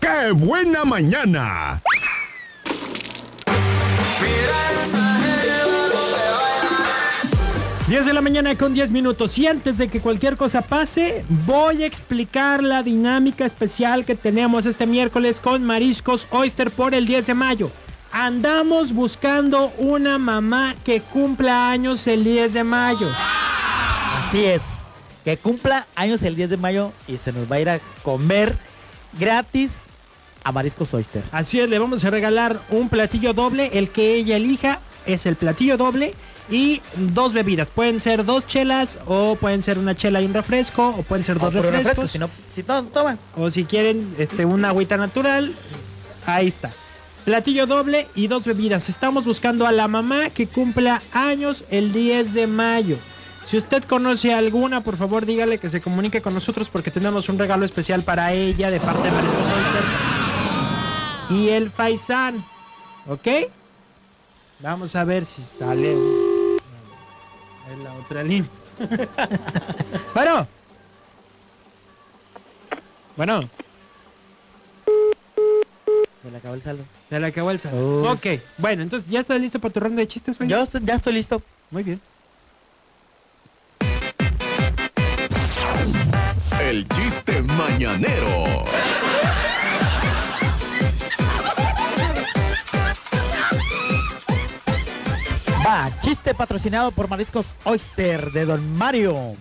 ¡Qué buena mañana! 10 de la mañana con 10 minutos. Y antes de que cualquier cosa pase, voy a explicar la dinámica especial que tenemos este miércoles con Mariscos Oyster por el 10 de mayo. Andamos buscando una mamá que cumpla años el 10 de mayo. Así es. Que cumpla años el 10 de mayo y se nos va a ir a comer gratis a Mariscos Oyster. Así es, le vamos a regalar un platillo doble. El que ella elija es el platillo doble y dos bebidas. Pueden ser dos chelas o pueden ser una chela y un refresco o pueden ser dos refrescos. refresco, si no, si no, toma. O si quieren este, una agüita natural, ahí está. Platillo doble y dos bebidas. Estamos buscando a la mamá que cumpla años el 10 de mayo. Si usted conoce alguna, por favor dígale que se comunique con nosotros porque tenemos un regalo especial para ella de parte de Mariscos Oyster y el Faisán. ¿Ok? Vamos a ver si sale. En la otra línea. bueno. Bueno. Se le acabó el saldo. Se le acabó el saldo. Uy. Ok, bueno, entonces ya está listo para tu ronda de chistes, güey. Yo estoy- ya estoy listo. Muy bien. El chiste mañanero. Va, chiste patrocinado por Mariscos Oyster de Don Mario.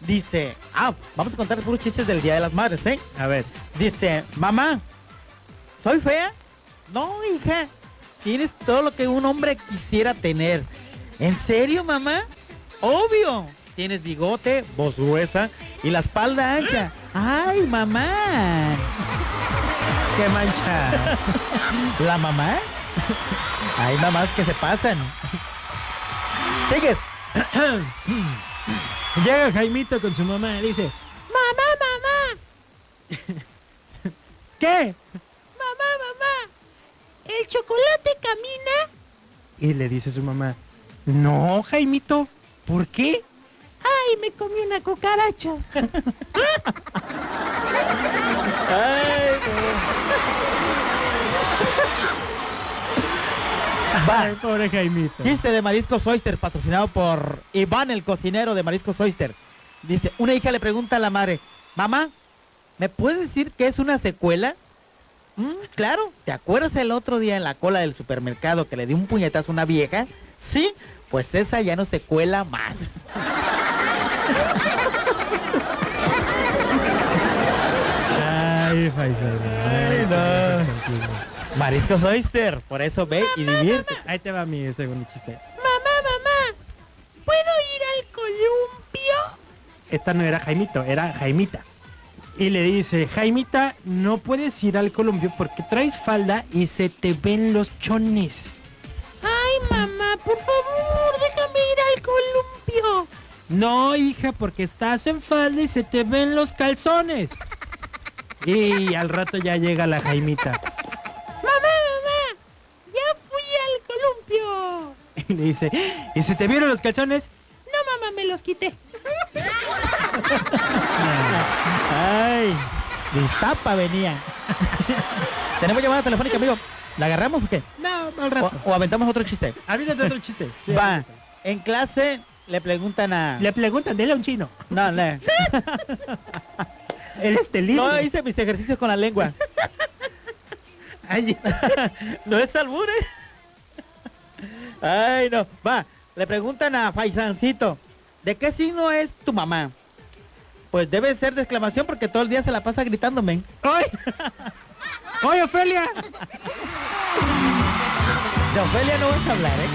Dice, ah, vamos a contar puros chistes del Día de las Madres, ¿eh? A ver. Dice, mamá, ¿soy fea? No, hija, tienes todo lo que un hombre quisiera tener. ¿En serio, mamá? Obvio. Tienes bigote, voz gruesa y la espalda ancha. ¡Ay, mamá! ¡Qué mancha! ¿La mamá? Hay mamás que se pasan. ¿Sigues? Llega Jaimito con su mamá y dice: ¡Mamá, mamá! ¿Qué? Mamá, mamá, ¿el chocolate camina? Y le dice su mamá: No, Jaimito, ¿por qué? Ay, me comí una cucaracha. Ay, pobre Jaimito. Chiste de Mariscos Oyster, patrocinado por Iván, el cocinero de Mariscos Oyster. Dice, una hija le pregunta a la madre, mamá, ¿me puedes decir qué es una secuela? "Mm, claro, ¿te acuerdas el otro día en la cola del supermercado que le di un puñetazo a una vieja? Sí, pues esa ya no se cuela más. Ay. Mariscos Oyster, por eso ve y divierte. Ahí te va mi segundo chiste. Mamá, mamá, ¿puedo ir al columpio? Esta no era Jaimito, era Jaimita. Y le dice, Jaimita, no puedes ir al columpio porque traes falda y se te ven los chones. Ay, mamá, por favor, déjame ir al columpio. No, hija, porque estás en falda y se te ven los calzones. Y al rato ya llega la Jaimita. Mamá, mamá, ya fui al columpio. Y le dice, ¿y se te vieron los calzones? No, mamá, me los quité. Ay, de Iztapa venía. Tenemos llamada telefónica, amigo. ¿La agarramos o qué? No, al rato. o aventamos otro chiste. Avídate otro chiste. Sí, Va, en clase le preguntan a... Le preguntan, dile a un chino. No, no. Él es libre. No hice mis ejercicios con la lengua. Ay, No es albur, ¿eh? Ay, no. Va, le preguntan a Faisancito, ¿de qué signo es tu mamá? Pues debe ser de exclamación porque todo el día se la pasa gritándome. ¡Ay! ¡Ay, Ofelia! De Ofelia no vas a hablar, ¿eh?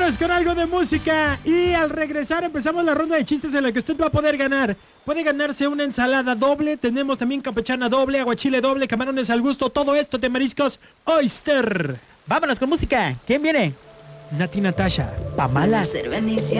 Vámonos con algo de música y al regresar empezamos la ronda de chistes en la que usted va a poder ganar. Puede ganarse una ensalada doble, tenemos también campechana doble, aguachile doble, camarones al gusto, todo esto de mariscos Oyster. Vámonos con música. ¿Quién viene? Nati Natasha. Pamala. Ser bendición.